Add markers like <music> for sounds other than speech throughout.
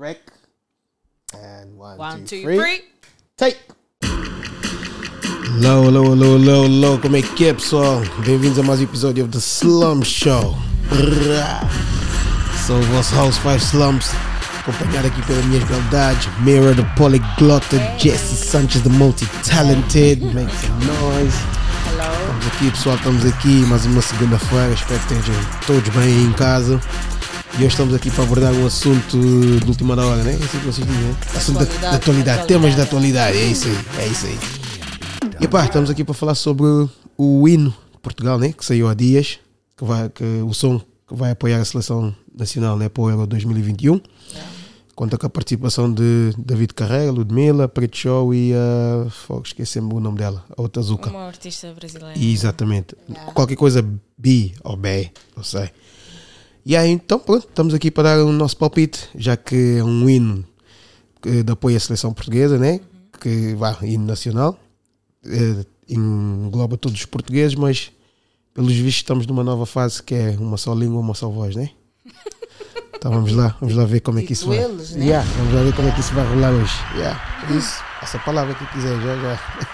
Rec. And one, One, two, two, three. three. Take! Hello, hello, hello, hello, hello, como é que é pessoal? Bem-vindos a mais um episódio do Slum Show. Sou o vosso House 5 Slums, acompanhado aqui pelas minhas beldades, Mirror, the Polyglota, Jesse Sanchez, the Multi-Talented, <laughs> make some noise. Hello. Estamos aqui pessoal, estamos aqui mais uma segunda-feira, espero que estejam todos bem aí em casa. E hoje estamos aqui para abordar um assunto de última hora, né? É assim que vocês dizem, né? Assunto da, da atualidade, Atualidade. temas da atualidade, é isso aí, é isso aí. E pá, estamos aqui para falar sobre o hino de Portugal, né? Que saiu há dias, que vai, que, o som que vai apoiar a seleção nacional né? para o Euro 2021. Conta com a participação de David Carreira, Ludmilla, Preto Show e a. Uh, esqueci-me o nome dela, a outra Zuka. Uma artista brasileira. Exatamente. Qualquer coisa B ou B, não sei. E aí, então, pronto, estamos aqui para dar o nosso palpite, já que é um hino de apoio à seleção portuguesa, né? Que vá, hino nacional, eh, engloba todos os portugueses, mas pelos vistos estamos numa nova fase que é uma só língua, uma só voz, né? <laughs> Então vamos lá, vamos lá ver como é que isso vai. eles, né? Yeah, vamos lá ver como é que isso vai rolar hoje. Yeah, é isso, essa palavra que quiser, já, já. <laughs>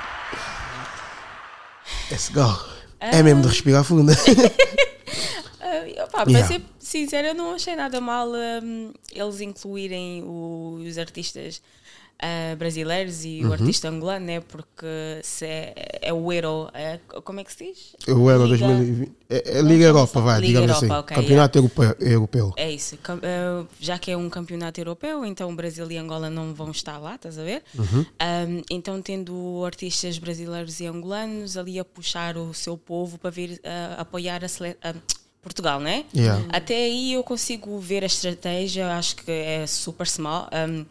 Let's go. É mesmo de respirar fundo. <laughs> Ah, opá, Yeah. Para ser sincera, eu não achei nada mal hum, eles incluírem o- os artistas ah, brasileiros e Uhum. o artista angolano, né? Porque se é, é o Euro. é- como é que se diz? O Euro Liga- 2020. É, é Liga Europa, vai, Liga digamos Europa, assim. ok, Campeonato europeu, europeu. É isso. Ah, já que é um campeonato europeu, então Brasil e Angola não vão estar lá, estás a ver? Uhum. Um, então, tendo artistas brasileiros e angolanos ali a puxar o seu povo para vir ah, apoiar a sele- ah, Portugal, né? Yeah. Até aí eu consigo ver a estratégia, acho que é super small, um,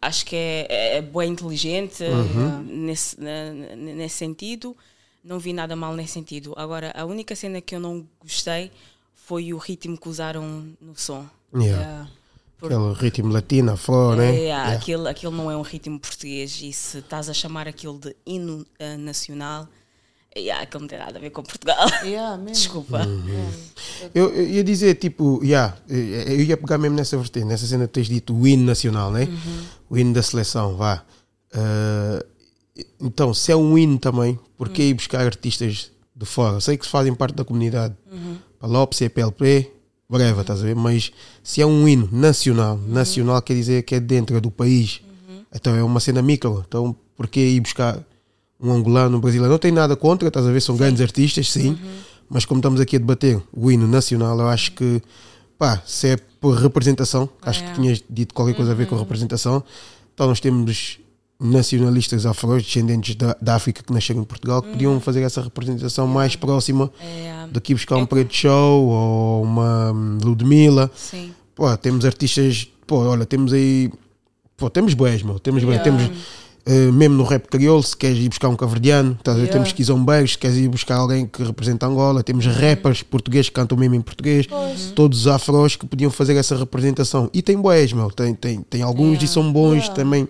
acho que é, é bem inteligente uh, nesse, nesse sentido. Não vi nada mal nesse sentido. Agora, a única cena que eu não gostei foi o ritmo que usaram no som. Yeah. Yeah. Aquele ritmo latino, afro, né? É, Yeah. aquilo, aquilo não é um ritmo português e se estás a chamar aquilo de hino eh, nacional, yeah, aquilo não tem nada a ver com Portugal. <laughs> Yeah, <laughs> mesmo. Desculpa. Eu, eu ia dizer, tipo, yeah, eh, eu ia pegar mesmo nessa vertente, nessa cena que tens dito, o hino nacional, né? O hino da seleção, vá. Ah, então, se é um hino também, por que ir buscar artistas de fora? Eu sei que fazem parte da comunidade, Palop, CPLP, whatever, estás a ver? Mas se é um hino nacional, nacional quer dizer que é dentro do país, então é uma cena micro. Então, por que ir buscar um angolano, um brasileiro? Não tem nada contra, estás a ver? São grandes artistas, sim. Mas como estamos aqui a debater o hino nacional, eu acho que, pá, se é por representação, acho É. que tinhas dito qualquer coisa a ver com representação, então nós temos nacionalistas afros, descendentes da, da África que nasceram em Portugal, que podiam fazer essa representação mais próxima É, do que buscar um Preto Show ou uma hum, Ludmilla. sim. Pô, temos artistas, pô, olha, temos aí, pô, temos boés, meu, temos boés, Yeah. temos eh, mesmo no rap crioulo, se queres ir buscar um caverdiano, ver? Yeah. temos quizombeiros, se queres ir buscar alguém que representa Angola, temos rappers portugueses que cantam mesmo em português, todos os afros que podiam fazer essa representação. E tem boés, meu, tem, tem, tem alguns e são bons Yeah. também.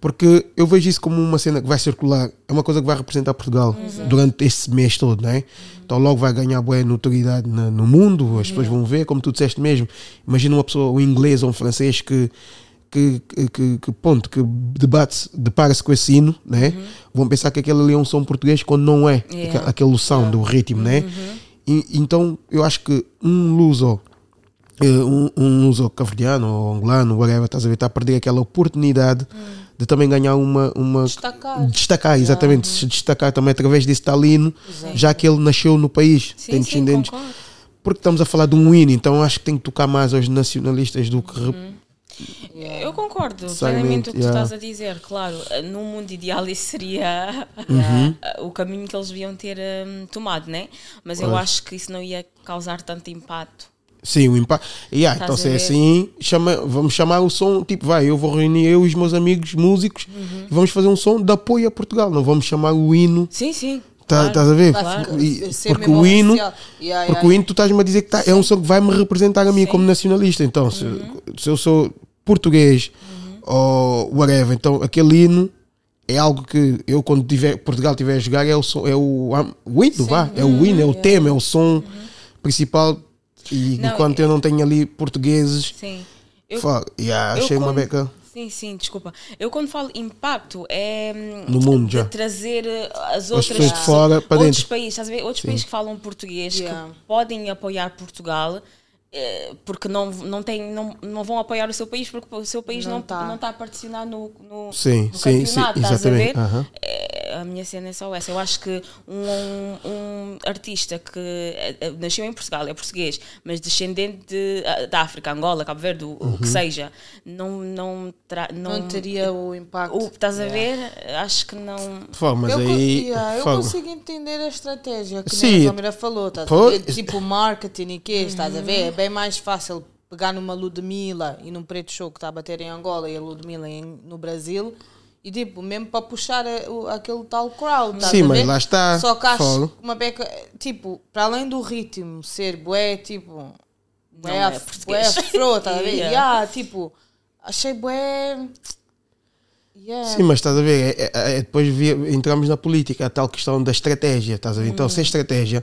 Porque eu vejo isso como uma cena que vai circular, é uma coisa que vai representar Portugal durante esse mês todo, não é? Então logo vai ganhar boa notoriedade no mundo, as pessoas vão ver, como tu disseste mesmo. Imagina uma pessoa, um inglês ou um francês que, que, que, que, ponto, que debate, depara-se com esse hino, né? Vão pensar que aquele ali é um som português quando não é, Yeah. aquele, aquele som do ritmo, né? E, então eu acho que um luso eh, um, um luso cabo-verdiano ou angolano, whatever, estás a ver, está a perder aquela oportunidade de também ganhar uma. uma Destacar. destacar, exatamente, se destacar também através desse talino, Exato. já que ele nasceu no país, Sim, tem sim, descendentes. concordo. Porque estamos a falar de um hino, então acho que tem que tocar mais aos nacionalistas do que. Uhum. Eu concordo plenamente o que yeah. tu estás a dizer. Claro, num mundo ideal isso seria Uhum. o caminho que eles deviam ter hum, tomado, né? Mas eu Pois. acho que isso não ia causar tanto impacto. Sim, o impacto. Yeah, então, se é assim, chama, vamos chamar o som, tipo, vai, eu vou reunir eu e os meus amigos músicos Uhum. e vamos fazer um som de apoio a Portugal. Não vamos chamar o hino. Sim, sim. Tá- claro. Estás a ver? E- ser porque mesmo o hino, oficial. Yeah, porque yeah, o hino tu estás-me a dizer que tá, é um som que vai me representar a mim Sim. como nacionalista. Então, se, se eu sou português ou whatever, então aquele hino é algo que eu quando tiver Portugal tiver a jogar é o som, é o, o hino, vá, é o hino, é o tema, é o som principal. E Não, enquanto eu não tenho ali portugueses, Sim. Eu- Fuck, yeah, eu achei uma quando- beca. Sim, sim, desculpa. Eu quando falo impacto é hum, No mundo de já. trazer eh, as As outras pessoas de fora para outros dentro. países, estás a ver? Outros países que falam português Yeah. que podem apoiar Portugal. Eh, Porque não, não, tem, não, não vão apoiar o seu país porque o seu país Não não tá. não está a participar no, no, Sim, no sim, sim, campeonato, estás a ver? É, a minha cena é só essa. Eu acho que um, um artista que eh, eh, nasceu em Portugal, é português, mas descendente de, ah, da África, Angola, Cabo Verde, o, Uhum. o que seja, não, não, tra, não, Não, teria o impacto. o, estás a Yeah. ver? Acho que não. Fuck, mas eu, aí. yeah, eu consigo entender a estratégia que Sim. nem a Samira falou, estás a ver? Tipo marketing e quê, estás a ver? É bem mais fácil pegar numa Ludmilla e num preto show que está a bater em Angola e a Ludmilla em, no Brasil e tipo, mesmo para puxar a- o- aquele tal crowd, Sim, a mas lá está. Só que acho Falo. uma beca, tipo, para além do ritmo ser bué, tipo, bué, Não é bué afro, estás a ver? <laughs> Yeah. Yeah, tipo, achei bué... Yeah. Sim, mas estás a ver, é- é- é- depois vi- entramos na política, a tal questão da estratégia, estás a ver? Então, sem estratégia,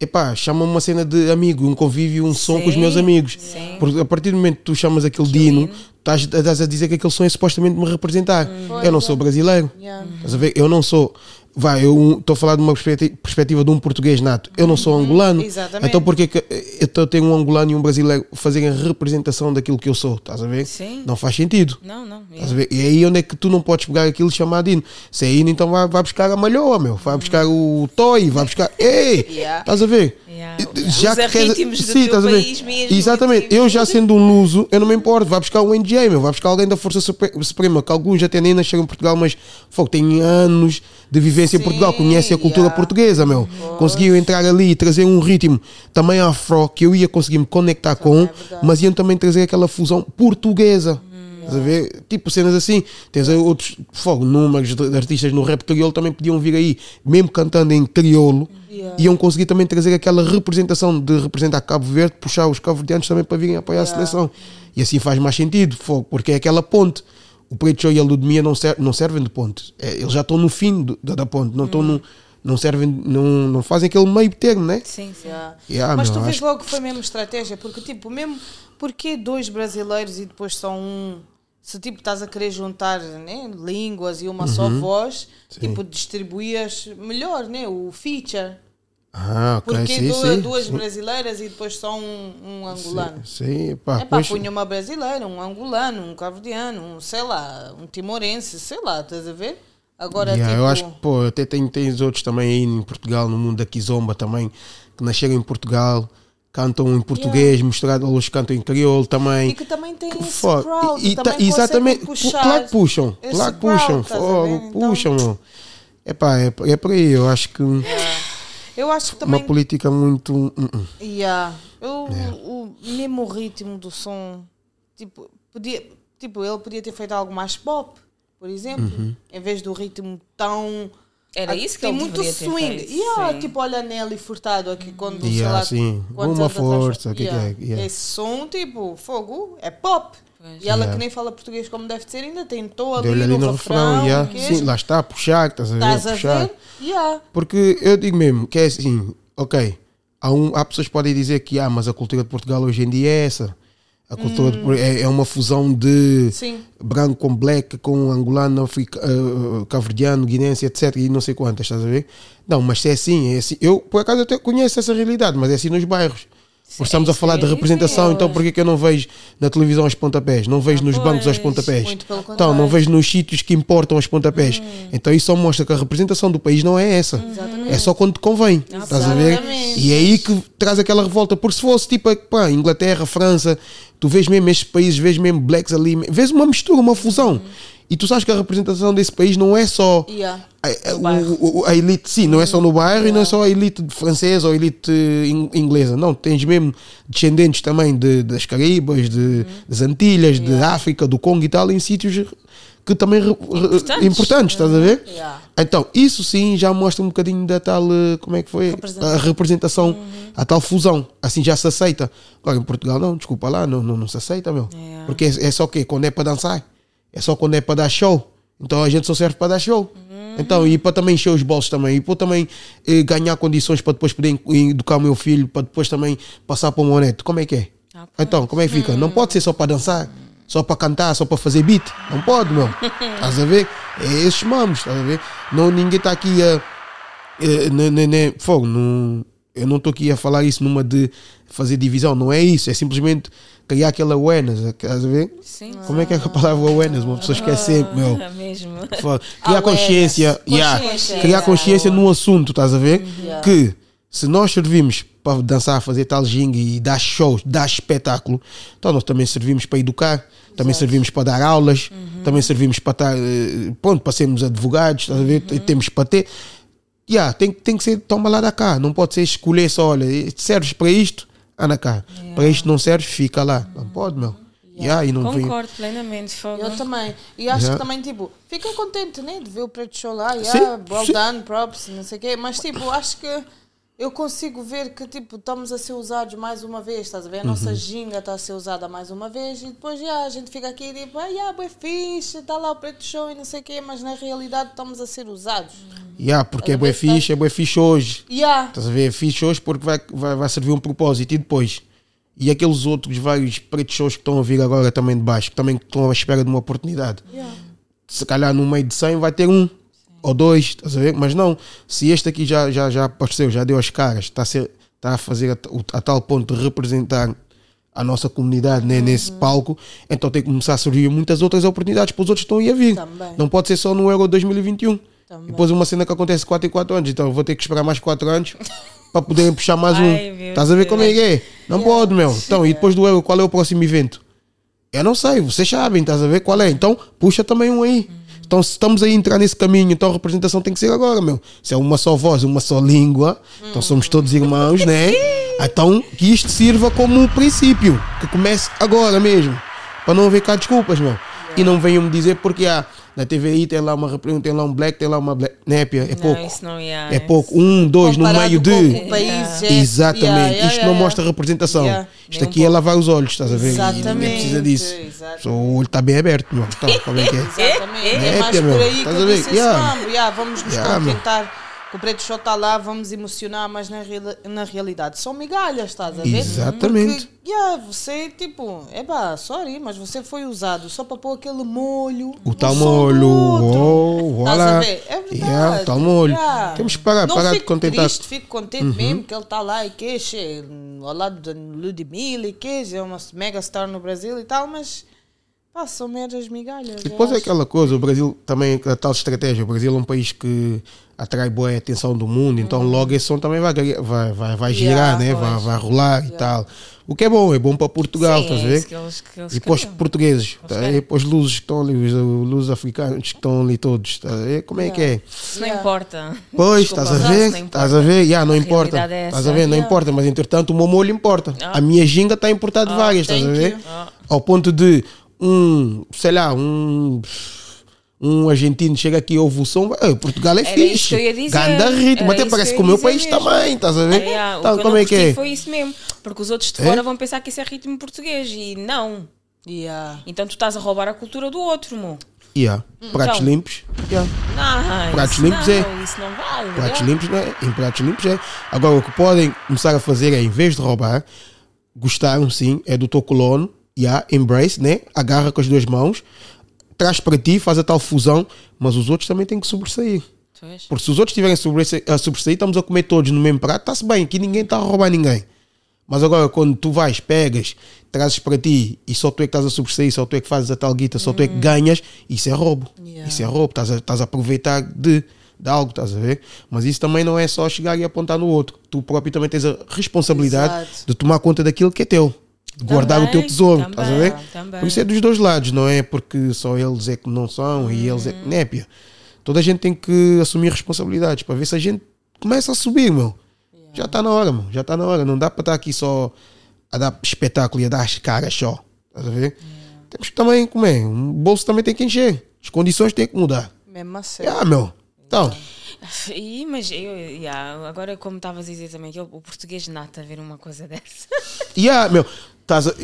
epá, chama uma cena de amigo, um convívio, um som com os Sim, meus amigos. sim. Porque a partir do momento que tu chamas aquele dino, estás, estás a dizer que aquele som é supostamente me representar. Eu não sou brasileiro. Yeah. Estás a ver? Eu não sou. Vai, eu estou a falar de uma perspectiva, de um português nato. Eu não sou angolano. Exatamente. Então porquê que eu tô- tenho um angolano e um brasileiro fazerem a representação daquilo que eu sou? Estás a ver? Sim. Não faz sentido. Não, não. Ver? E aí onde é que tu não podes pegar aquilo e chamar de hino? Se é hino, então vai, vai buscar a malhoa, meu. Vai buscar o toy, vai buscar. <laughs> Ei! Yeah. Estás a ver? Yeah. Já que ritmos do Sim, teu país mesmo, Exatamente. tipo- Eu já sendo um luso, eu não me importo. Vai buscar um NJ, meu. Vai buscar alguém da Força Supre- Suprema, que alguns até nem nasceram em Portugal, mas fogo, têm anos de vivência Sim, em Portugal, conhecem a cultura yeah. portuguesa, meu. Conseguiam entrar ali e trazer um ritmo também afro que eu ia conseguir me conectar com, é mas iam também trazer aquela fusão portuguesa. Estás a ver? Tipo cenas assim. Tens outros fogo, números de artistas no rap crioulo também podiam vir aí, mesmo cantando em crioulo, Yeah. iam conseguir também trazer aquela representação de representar Cabo Verde, puxar os cabo-verdianos também para virem apoiar a Yeah. seleção. E assim faz mais sentido, fogo, porque é aquela ponte. O Preto Show e a Ludmia não, ser, não servem de ponte. É, eles já estão no fim do- da, da ponte, não estão no. Não servem, não, não fazem aquele meio termo, né? Sim, sim. Yeah. Yeah, Mas meu, tu vês acho- logo que foi mesmo estratégia, porque tipo, mesmo porque dois brasileiros e depois só um. Se tipo estás a querer juntar né, línguas e uma só Uhum. voz, tipo distribuías melhor, né? O feature. Ah, ok, Porque sim, du- sim. duas sim, brasileiras e depois só um, um angolano. Sim, pá, É pá, punha uma brasileira, um angolano, um cabo-verdiano, um, sei lá, um timorense, sei lá, estás a ver? Agora, Yeah, tipo... Eu acho que, pô, até tem, tens outros também aí em Portugal, no mundo da Kizomba também, que nasceram em Portugal, cantam em português, misturado, eles cantam em crioulo também. E que também tem esse Fuck. crowd, E- e tá- também exatamente, consegue pu- claro que puxam, esse claro que puxam, fogo? Então, puxam, meu. Epá, é, é por aí, eu acho que Eu acho que uma também... política muito. hum, hum. Yeah. Eu, É. o, mesmo o ritmo do som, tipo, podia, tipo, ele podia ter feito algo mais pop, por exemplo, Uhum. em vez do ritmo tão... Era Ah, isso que tem muito swing. feito, Yeah, tipo, olha Nelly Furtado aqui quando, sei Yeah, lá, sim. Uma força, que que é? Yeah. Esse som, tipo, fogo, é pop. Pois. E ela Yeah. que nem fala português como deve ser, ainda tentou ali, ali no, no refrão, refrão, yeah. sim, lá está, a puxar, estás a ver? Estás a puxar. ver? Yeah. Porque eu digo mesmo que é assim, ok, há, um, há pessoas que podem dizer que ah, mas a cultura de Portugal hoje em dia é essa. A cultura Por- é, é uma fusão de Sim. branco com black, com angolano, africa, uh, cabo-verdiano, guinense, etc. E não sei quantas, estás a ver? Não, mas se é assim, é assim. Eu, por acaso, até conheço essa realidade, mas é assim nos bairros. Estamos a falar de representação, então por que eu não vejo na televisão os pontapés? Não vejo nos bancos os pois, pontapés? Então, não vejo nos sítios que importam os pontapés. Hum. Então isso só mostra que a representação do país não é essa. É só quando te convém. Estás a ver? Exatamente. E é aí que traz aquela revolta. Porque se fosse tipo pá, Inglaterra, França, tu vês mesmo estes países, vês mesmo blacks ali, vês uma mistura, uma fusão. E tu sabes que a representação desse país não é só Yeah. a, o- a elite, sim, não é só no bairro e não é só a elite francesa ou a elite in- inglesa. Não, tens mesmo descendentes também de, das Caraíbas, de, das Antilhas, de África, do Congo e tal, em sítios que também Importantes. importantes, estás a ver? Yeah. Então, isso sim já mostra um bocadinho da tal, eh, como é que foi? Representação. A representação, a tal fusão. Assim já se aceita. Agora em Portugal não, desculpa lá, não, não, não se aceita, meu. Yeah. Porque é, é só o quê? Quando é para dançar. É só quando é para dar show. Então a gente só serve para dar show. Então, e para também encher os bolsos também. E para também eh, ganhar condições para depois poder educar o meu filho, para depois também passar para o moneto. Como é que é? Ah, pois. Então, como é que fica? Não pode ser só para dançar, só para cantar, só para fazer beat. Não pode, meu. <laughs> Estás a ver? É esses mamos, estás a ver? Não, ninguém está aqui a. ne- Fogo, não, eu não estou aqui a falar isso numa de fazer divisão, não é isso. É simplesmente criar aquela awareness, estás a ver? Sim. Como é que é a palavra awareness? Uma pessoa esquece sempre, meu. É mesmo. Criar consciência, yeah, Consciência. criar consciência no assunto, estás a ver? Yeah. Que se nós servimos para dançar, fazer tal ginga e dar shows, dar espetáculo, então nós também servimos para educar, também servimos para dar aulas, também servimos para estar, eh, pronto, para sermos advogados, estás a ver? Temos para ter. Yeah, tem, tem que ser, toma lá da cá, não pode ser escolher só, olha, serves para isto, anda cá, para isto não serves, fica lá, não pode, meu. Yeah, e não vem. Concordo plenamente. Fogo. Eu também. E acho Yeah. que também, tipo, fica contente, né? De ver o preto show lá. Sim, Yeah, well sim. done, props, não sei o quê. Mas, tipo, acho que eu consigo ver que, tipo, estamos a ser usados mais uma vez, estás a ver? A Uhum. nossa ginga está a ser usada mais uma vez e depois, yeah, a gente fica aqui e tipo, ah, yeah, bem fixe, está lá o preto show e não sei o quê. Mas, na realidade, estamos a ser usados. Yeah, porque é a bué ver? fixe, é bué fixe hoje. Yeah. Estás a ver? É fixe hoje porque vai, vai, vai servir um propósito e depois. E aqueles outros vários pretos shows que estão a vir agora também de baixo, que também estão à espera de uma oportunidade. Yeah. Se calhar no meio de 100 vai ter um ou dois, estás a ver? Mas não, se este aqui já, já, já apareceu, já deu as caras, está a, ser, está a fazer a, a tal ponto de representar a nossa comunidade né, nesse palco, então tem que começar a surgir muitas outras oportunidades para os outros que estão aí a vir. Também. Não pode ser só no Euro 2021. Também. E depois uma cena que acontece 4 em 4 anos, então vou ter que esperar mais 4 anos <laughs> para poderem puxar mais um. Ai, meu Estás a ver como é que é? Não Yeah. pode, meu. Então, e depois do Euro, qual é o próximo evento? Eu não sei, vocês sabem, estás a ver qual é? Então, puxa também um aí. Então, se estamos a entrar nesse caminho, então a representação tem que ser agora, meu. Se é uma só voz, uma só língua, então somos todos irmãos, né? Então, que isto sirva como um princípio, que comece agora mesmo, para não haver cá desculpas, meu. E não venham me dizer porque há na TVI tem lá uma representação, tem lá um black, tem lá uma black. Népia, é Não, pouco. isso não ia. É pouco. Um, dois no Comparado meio com de. país, é- Exatamente. Yeah, yeah, Isto yeah, não yeah. mostra representação. Yeah. Isto Nem um aqui é lavar os olhos, estás a ver? E ninguém Exatamente, precisa disso. exatamente. Só o olho está bem aberto, meu. Então, como é que é? Exatamente. É, É, mais por aí que Estás eu disse Yeah. Yeah, vamos nos Yeah, contentar que o preto show está lá, vamos emocionar, mas na, reali- na realidade são migalhas, estás a ver? Exatamente. Porque, yeah, você, tipo, é pá, sorry, mas você foi usado só para pôr aquele molho. O tal molho. Oh, Estás a ver? É verdade. Yeah, o tal molho. yeah. Temos que parar, Não parar de contentar. triste, fico contente mesmo que ele está lá e queixa ao lado de Ludmilla e queixa, é uma mega star no Brasil e tal, mas pá, são meras migalhas. E depois é aquela coisa, o Brasil também, a tal estratégia. O Brasil é um país que atrai boa atenção do mundo, então logo esse som também vai, vai, vai, vai girar. Yeah, né? vai, pois. vai rolar e tal. O que é bom, é bom para Portugal, estás a é ver? isso que eles, que eles E para os portugueses, tá? e para os luzes que estão ali, os luzes africanos que estão ali todos, tá? E como é que é? Isso não Yeah. importa. Pois, Desculpa, estás a ver? não Estás a ver? Yeah, não A importa. é Estás a ver? Não Yeah. importa, mas entretanto o meu molho importa. Ah. A minha ginga está a importar de várias, estás a thank ver? you. Ah. Ao ponto de um, sei lá, um. Um argentino chega aqui e ouve o som, vai, "Ah, Portugal é Era fixe. Ganda ritmo, até parece que o meu país mesmo. também, estás a ver? É, o Então, como é não que é? foi isso mesmo. Porque os outros de É? fora vão pensar que isso é ritmo português e não. Yeah. Então tu estás a roubar a cultura do outro, mo. Yeah. Pratos Então. limpos, yeah. Não, Pratos isso limpos não, é. Isso não vale. Pratos limpos, né? Em pratos limpos é. Agora, o que podem começar a fazer é, em vez de roubar, gostaram sim, é do teu colono, yeah, embrace, né? Agarra com as duas mãos, traz para ti, faz a tal fusão, mas os outros também têm que sobressair. Porque se os outros estiverem a sobressair, estamos a comer todos no mesmo prato, está-se bem, aqui ninguém está a roubar ninguém. Mas agora, quando tu vais, pegas, trazes para ti e só tu é que estás a sobressair, só tu é que fazes a tal guita, só tu é que ganhas, isso é roubo. Yeah. Isso é roubo, estás a, estás a aproveitar de, de algo, estás a ver? Mas isso também não é só chegar e apontar no outro. Tu próprio também tens a responsabilidade Exato. de tomar conta daquilo que é teu. Guardar o teu Também, tesouro, estás a ver? também, também. Por isso é dos dois lados, não é porque só eles é que não são e eles é que népia. Toda a gente tem que assumir responsabilidades para ver se a gente começa a subir, meu. Já está na hora, meu. Já está na hora. Não dá para estar aqui só a dar espetáculo e a dar as caras só. Estás a ver? Temos que também, como é? O bolso também tem que encher. As condições têm que mudar. Mesmo a Ah, sério. meu. Então, E, mas eu, yeah, agora, como estavas a dizer também, que o o português nata a ver uma coisa dessa. <laughs> yeah, meu. Estás a...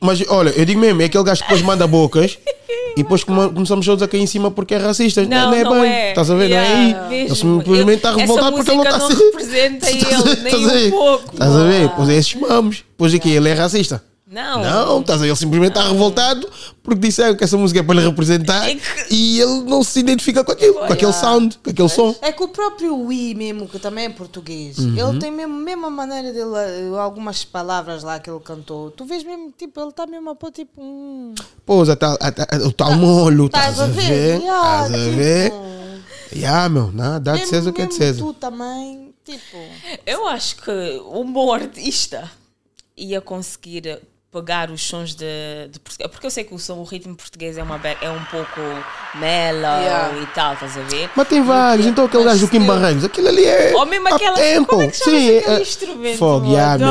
Mas olha, eu digo mesmo, é aquele gajo que depois manda bocas <laughs> e depois come- começamos todos a cair em cima porque é racista. Não, é não bem. é. Estás a ver? Yeah, não é aí. Ele mesmo. simplesmente está revoltado porque ele não está música <laughs> a não ser. representa Estás a ele, ver? nem um pouco. Estás a ver? Pois é esses mamos. Pois aqui, ele é racista. Não. Não, estás a? Ele simplesmente está revoltado porque disseram que essa música é para lhe representar É que- e ele não se identifica com aquilo, com aquele sound, com aquele som. É que o próprio Wii mesmo, que também é português, Uhum. ele tem mesmo a mesma maneira dele, eh, algumas palavras lá que ele cantou. Tu vês mesmo, tipo, ele está mesmo a pôr tipo um. A- o tal molho, estás a ver? Yeah, Estás a tipo, ver? Yeah, meu, não, dá de César o que é de César. Tu também, tipo. Eu acho que um bom artista ia conseguir pegar os sons de, de Portugal. Porque eu sei que o som, o ritmo português é, uma, é um pouco mellow Yeah. e tal, estás a ver? Mas tem vários, então aquele gajo do Kim Barreiros, aquilo ali é. Ou mesmo aquela- tempo. como é que Sim, aquele é- instrumento? Fogo, Eu yeah.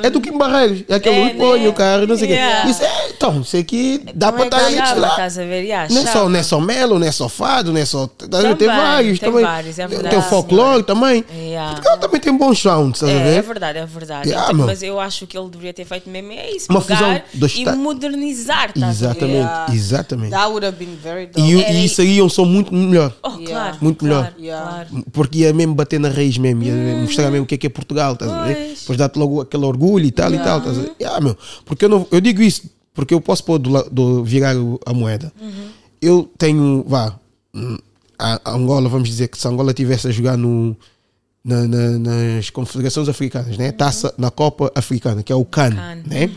Um, É do Kim Barreiros, é aquele é, que põe né? o carro, não sei o Yeah. quê. Isso é, então, isso aqui dá para é estar ali estás a ver? Yeah, Não é, só, não é só melo, não é só fado, não é só. Tem vários tem também. vários, é tem o verdade. folclore também. Yeah. Portugal também tem bons sounds, estás a É, é ver? verdade, é verdade. Então, mas eu acho que ele deveria ter feito mesmo é isso, Uma fusão dos e modernizar, ver? Exatamente, Yeah. exatamente. That would have been very dope. E, e isso aí é um som muito melhor. Oh, Yeah. claro, Muito claro, melhor. Yeah. Porque ia mesmo bater na raiz mesmo, ia mostrar mesmo o que é que é Portugal, estás a ver? Pois. Depois dá-te logo aquele orgulho e tal e tal, estás a ver? Yeah, meu, porque eu, não, eu digo isso, porque eu posso pôr do, do virar a moeda. Eu tenho, vá, hum, a, a Angola, vamos dizer que se a Angola estivesse a jogar no, na- na- nas confederações africanas, né? Taça na Copa Africana, que é o CAN, CAN. né?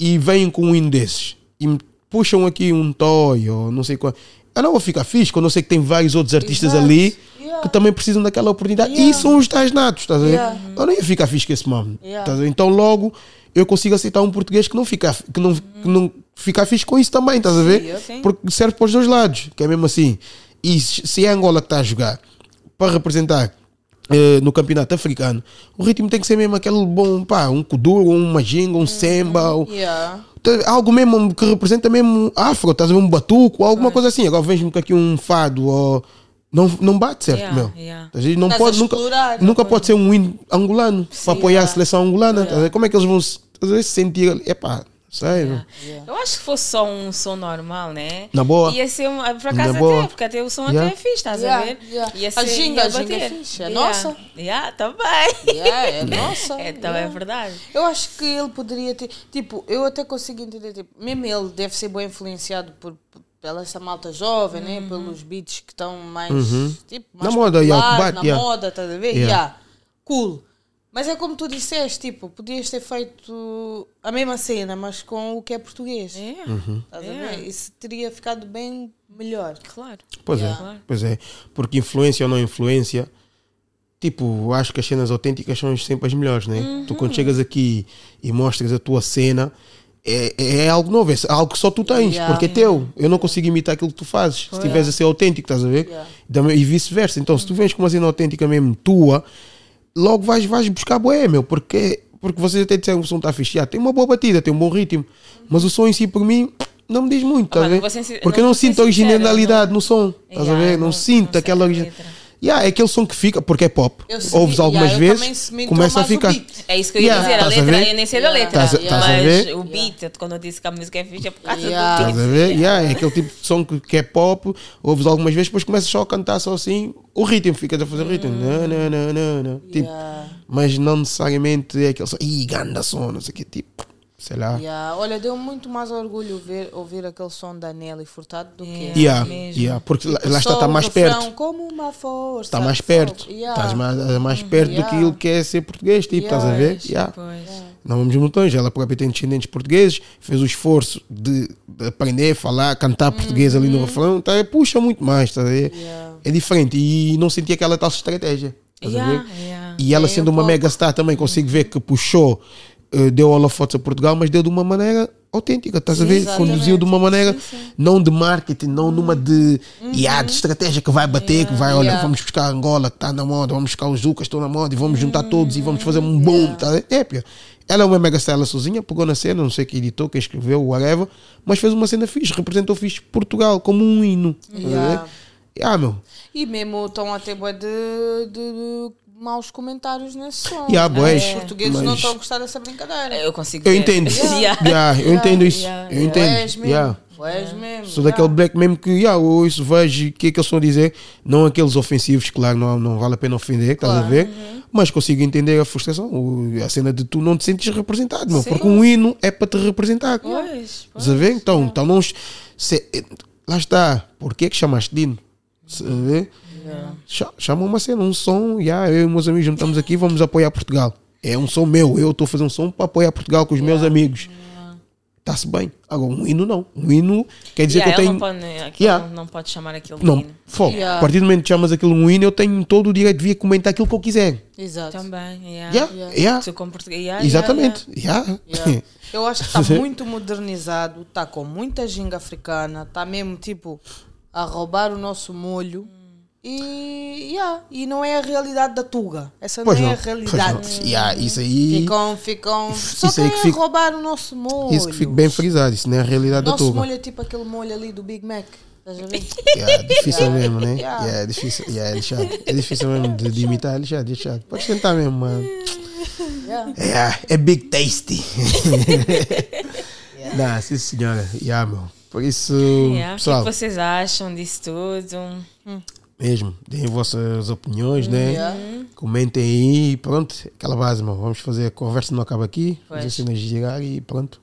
E vêm com um desses e me puxam aqui um toy ou não sei qual. Eu não vou ficar fixe quando eu sei que tem vários outros artistas Exato. ali Yeah. que também precisam daquela oportunidade. Yeah. E são os tais natos, estás a ver? Eu não ia ficar fixe com esse mano. Yeah. Então logo eu consigo aceitar um português que não fica, que não, que não fica fixe com isso também, estás a ver? Sim. Porque serve para os dois lados, que é mesmo assim. E se é Angola que está a jogar para representar no campeonato africano, o ritmo tem que ser mesmo aquele bom, pá, um kuduro, um majinga, um semba, um- Yeah. algo mesmo que representa mesmo afro, estás a ver? Um batuco, alguma coisa assim. Agora vens-me com aqui um fado ou. Não, não bate certo, Yeah, meu. yeah. Não pode, nunca, explorar, nunca pode ser um hino angolano para apoiar a seleção angolana. Como é que eles vão se, sentir ali? Epá, sei, não. Eu acho que fosse só um som normal, né? Na boa. Ia ser, um, por Na acaso boa. até, porque até o som Yeah. até é fixe, estás Yeah, a ver? yeah. Ia A ser, ginga, ia a ginga é fixe, é Yeah. nossa. Yeah, também. Yeah, é <laughs> nossa. Então yeah. é verdade. Eu acho que ele poderia ter. Tipo, eu até consigo entender. Tipo, mesmo ele deve ser bem influenciado por, por- pela essa malta jovem, né? Pelos beats que estão mais. Tipo, mais Na moda, yeah, bate, na yeah. moda, estás a ver? Yeah. Yeah. Cool. Mas é como tu disseste, tipo, podias ter feito a mesma cena, mas com o que é português. É, Estás Yeah. a ver? Isso teria ficado bem melhor. claro. Pois Yeah. é, pois é. Porque influência ou não influência, tipo, acho que as cenas autênticas são sempre as melhores, né? Tu quando chegas aqui e mostras a tua cena, é, é algo novo, é algo que só tu tens, Yeah. porque é teu. Eu não consigo imitar aquilo que tu fazes. Se estiveres a ser autêntico, estás a ver? Yeah. E vice-versa. Então, se tu vens com uma cena autêntica mesmo tua, logo vais, vais buscar boé, meu, porque, porque vocês até disseram que o som está fixe. Ah, tem uma boa batida, tem um bom ritmo, mas o som em si, por mim, não me diz muito, Ah, estás a mas ver? vou ser sin- Porque eu não não vou ser sinto a originalidade no som, estás a Yeah, ver? não- Não não sinto sei aquela originalidade. Yeah, é aquele som que fica, porque é pop. Ouves algumas yeah, vezes, começa a ficar. É isso que eu ia Yeah, dizer, a estás a letra, ver? eu nem sei da letra. Estás a- estás a mas ver? o beat, quando eu disse que a música é fixe, é por causa Yeah. do Estás beat. a ver? Yeah, é aquele tipo de som que, que é pop, ouves algumas vezes, depois começas só a cantar só assim, o ritmo, ficas a fazer o ritmo. Não, não, não, não, não. Tipo, Yeah. mas não necessariamente é aquele som, ih, ganda som, não sei o que, tipo, sei lá. Yeah. Olha, deu muito mais orgulho ver, ouvir aquele som da Nelly Furtado do que. Yeah. Yeah, mesmo. yeah, porque lá, Tipo, lá está, está mais perto. Como uma força. Está mais perto. Yeah. Estás mais, mais perto Yeah. daquilo que é ser português, tipo, estás a ver? Pois, Yeah. pois. Não vamos longe. Ela própria tem descendentes portugueses, fez o esforço de, de aprender, falar, cantar português ali no refrão. Tá, puxa muito mais, tá a ver? Uhum. Yeah. É diferente. E não senti aquela tal estratégia. estás a Yeah, ver? yeah. E ela É, sendo um uma pouco. mega star também, consigo ver que puxou, deu holofotes a Portugal, mas deu de uma maneira autêntica, estás a ver? Exatamente. Conduziu de uma maneira não de marketing, não numa de, yeah, de estratégia que vai bater, que vai, olha, Uhum. Yeah. vamos buscar Angola que está na moda, vamos buscar os Zucas estão na moda e vamos juntar Uhum. todos e vamos fazer um boom, tá a ver? É, pia. Ela é uma mega star ela sozinha, pegou na cena, não sei quem editou, quem escreveu, whatever, mas fez uma cena fixe, representou fixe Portugal como um hino. ver? Yeah. Yeah, meu. E mesmo estão a ter bué de, de, de maus comentários nesse som. Yeah, boés, Os portugueses mas- não estão a gostar dessa brincadeira. Eu consigo Eu ver. entendo. <laughs> Yeah. Yeah, eu entendo isso. yeah, Eu yeah. Entendo. mesmo. Yeah. Boés mesmo. Sou daquele black mesmo que, yeah, eu ouço, vejo o que é que eles estão a dizer. Não aqueles ofensivos, claro, não, não vale a pena ofender, estás a Claro. ver? Mas consigo entender a frustração, a cena de tu não te sentes representado, meu, Sim. porque um hino é para te representar. Pois, Estás a ver? Então, então não, se, lá está. Por que é que chamaste de hino? Estás a ver? Cha- Chama uma cena, um som, yeah, eu e meus amigos juntamos aqui, vamos apoiar Portugal. É um som meu, eu estou a fazer um som para apoiar Portugal com os meus amigos. Está-se bem. Agora, um hino não. Um hino quer dizer Yeah, que eu tenho. não pode, aquilo Yeah. não, não pode chamar aquilo de Não, hino. fogo. Yeah. A partir do momento que chamas aquilo um hino, eu tenho todo o direito de vir comentar aquilo que eu quiser. Exato. Também, yeah. Yeah, Yeah. yeah. Tu com português. Yeah, Exatamente. Yeah. Yeah. Eu acho que está <laughs> muito modernizado, está com muita ginga africana, está mesmo tipo a roubar o nosso molho. E, yeah, e não é a realidade da Tuga. Essa Pois não, é a realidade. Yeah, isso aí. Ficam, ficam. Só Isso aí querem fica- roubar o nosso molho. Isso que fica bem frisado. Isso não é a realidade da Nosso Tuga. molho é tipo aquele molho ali do Big Mac. Estás a ver? <laughs> Yeah, difícil mesmo, né? Yeah. Yeah, é difícil, yeah, é lixado. É difícil mesmo de, de imitar, é lixado, é lixado. Pode tentar mesmo, mano. Yeah. Yeah, é big tasty. <laughs> Não, sim senhora. Yeah, meu. Por isso, Yeah. O que, pessoal, é que vocês acham disso tudo? Mesmo, deem vossas opiniões, né? Yeah. Comentem aí e pronto. Aquela base, meu. Vamos fazer a conversa, não acaba aqui. Pois. Fazer cenas de girar e pronto.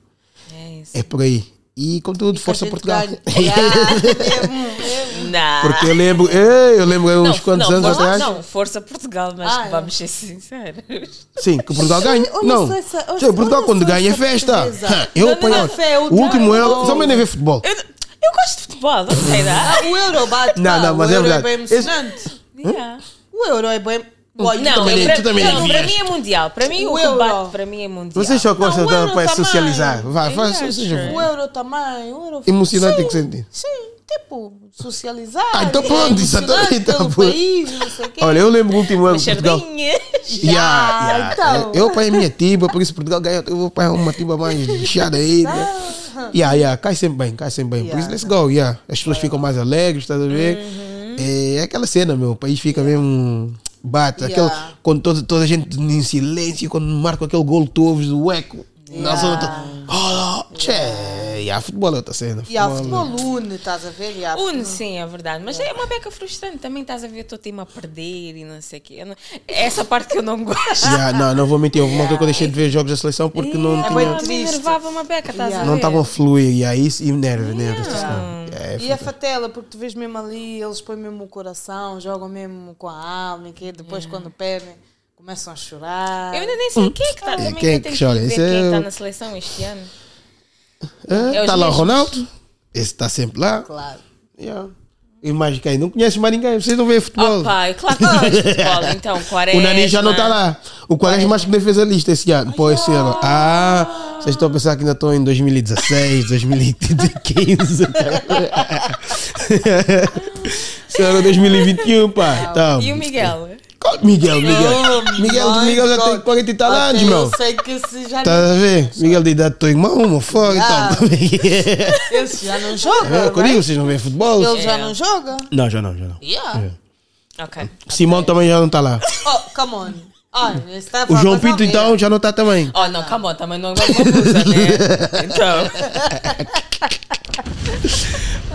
É isso. É por aí. E contudo, Força A gente Portugal. <laughs> <laughs> Não. Porque eu lembro, eu lembro uns quantos não, anos força, atrás. Não, Força Portugal, mas Ah, é. vamos ser sinceros. Sim, que Portugal ganha. olha não. só essa- olha Portugal só quando ganha é festa. <laughs> Eu Não, apanho. não é o último euro. Também nem ver futebol. Eu, eu gosto de futebol, não sei lá. Ah, o euro bate. Não, pá, não, mas o é euro verdade. é bem emocionante. Yeah. O euro é bem. Olha, Não, também eu, nem- para, tu também não, para mim é mundial. Para mim o, O euro. bate para mim é mundial. Vocês só gostam de para também. socializar. Vai, faz, Yeah, seja. O euro também. O euro emocionante sim, em que sentido. Sim, tipo, socializar. Ah, então é pronto, emocionante exatamente, então país, não sei o quê. Olha, eu lembro o último ano de Portugal. <laughs> Yeah, yeah. então. Eu apanhei a minha tiba, por isso Portugal ganha. Eu vou apanhar uma tiba mais lixada aí. né? Yeah, yeah, cai sempre bem, cai sempre bem. Por isso, Yeah. let's go. Yeah. As pessoas ficam mais alegres, estás a ver? É, é aquela cena, meu. O país fica mesmo. Bate. Yeah. Aquele, quando toda, toda a gente em silêncio, quando marca aquele gol, tu ouves o eco. Na zona. Oh. Yeah, futebol é outra cena. E há Futebol- futebol une, estás a ver? E há Une, sim, é verdade. Mas é uma beca frustrante. Também estás a ver o teu time a perder e não sei o quê. Não- É essa parte que eu não <laughs> gosto. Yeah, não, não vou mentir. Houve uma altura que eu deixei de ver jogos da seleção porque não É tinha. bem me enervava uma beca, estás Yeah. a ver? Não estavam a fluir. E aí isso e nerva, nerva. Yeah. É, E a fatela, porque tu vês mesmo ali, eles põem mesmo o coração, jogam mesmo com a alma, e que depois quando perdem, começam a chorar. Eu ainda nem sei quem é que está. Quem é que que quem é que é o- na seleção este ano. Está É tá lá o. Ronaldo. Esse está sempre lá. Claro. Yeah. E mais quem? Não conhece mais ninguém. Vocês não veem futebol. Oh, pai, claro que gosto de futebol. <laughs> Então, Quaresma. o Nani já não está lá. O Quaresma acho que nem fez a lista esse ano. Pô, esse ano. Ah, vocês estão a pensar que ainda estão em 2016, 2015. <laughs> <laughs> Esse ano é 2021, pá. Então, E o Miguel? Miguel, Miguel. Oh, Miguel, Miguel já tem 40 e tal anos, meu. Eu sei que esse já, Estás a ver? Miguel de idade do teu irmão, meu fogo. Ah. É que é? esse já não joga. É, quando eu digo, vocês não veem futebol? Ele já É. não joga. Não, já não, já não. Yeah. Ok. Simão também já não está lá. Oh, come on. Olha, tá a O João Pinto então já não está também. Oh, não, calma, on, também não é uma blusa, né? <laughs> Então.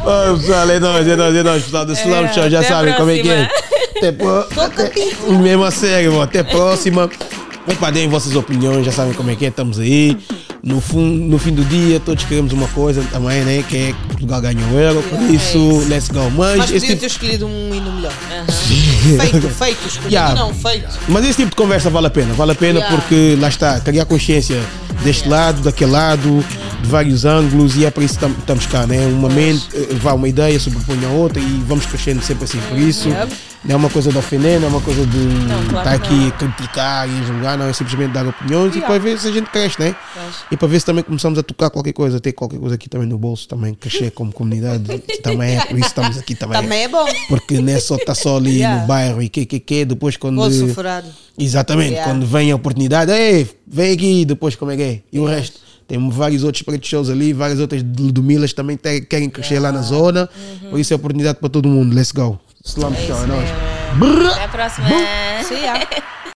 Ô, pessoal, é nóis, é nóis, é nóis, pessoal do Slam É, Show, já sabem como é que é. Até pro... Mesmo a sério, mano. até próxima. Deem vossas opiniões, já sabem como é que é, estamos aí. No, fun, no fim do dia, todos queremos uma coisa também, né? Que é que Portugal ganhe o euro, por isso, let's go. Mas, Mas esse podia tipo, ter escolhido um hino melhor. Feito, feito, escolhido Yeah. não, feito. mas esse tipo de conversa vale a pena, vale a pena Yeah. porque lá está, criar consciência deste lado, daquele lado, de vários ângulos e é para isso que tam- estamos cá, né? Uma mente, eh, vá uma ideia, sobrepõe a outra e vamos crescendo sempre assim. Por isso, Yep. Não é uma coisa de ofender, não é uma coisa de claro estar que aqui não. a criticar e a julgar, não, é simplesmente dar opiniões e Yeah. para ver se a gente cresce, né? Pois. E para ver se também começamos a tocar qualquer coisa, ter qualquer coisa aqui também no bolso, também crescer como comunidade, <laughs> também é, por isso estamos aqui também. Também é bom. Porque não é só estar só ali Yeah. no bairro e que que que, depois quando. Bolso furado. Exatamente, Yeah. quando vem a oportunidade, ei, vem aqui, depois como é que é? E o resto? Tem vários outros pretos shows ali, várias outras do Milas também te- querem crescer lá na zona, por isso é oportunidade para todo mundo. Let's go. Slump É Show, é nóis. Até a próxima. See ya. <laughs>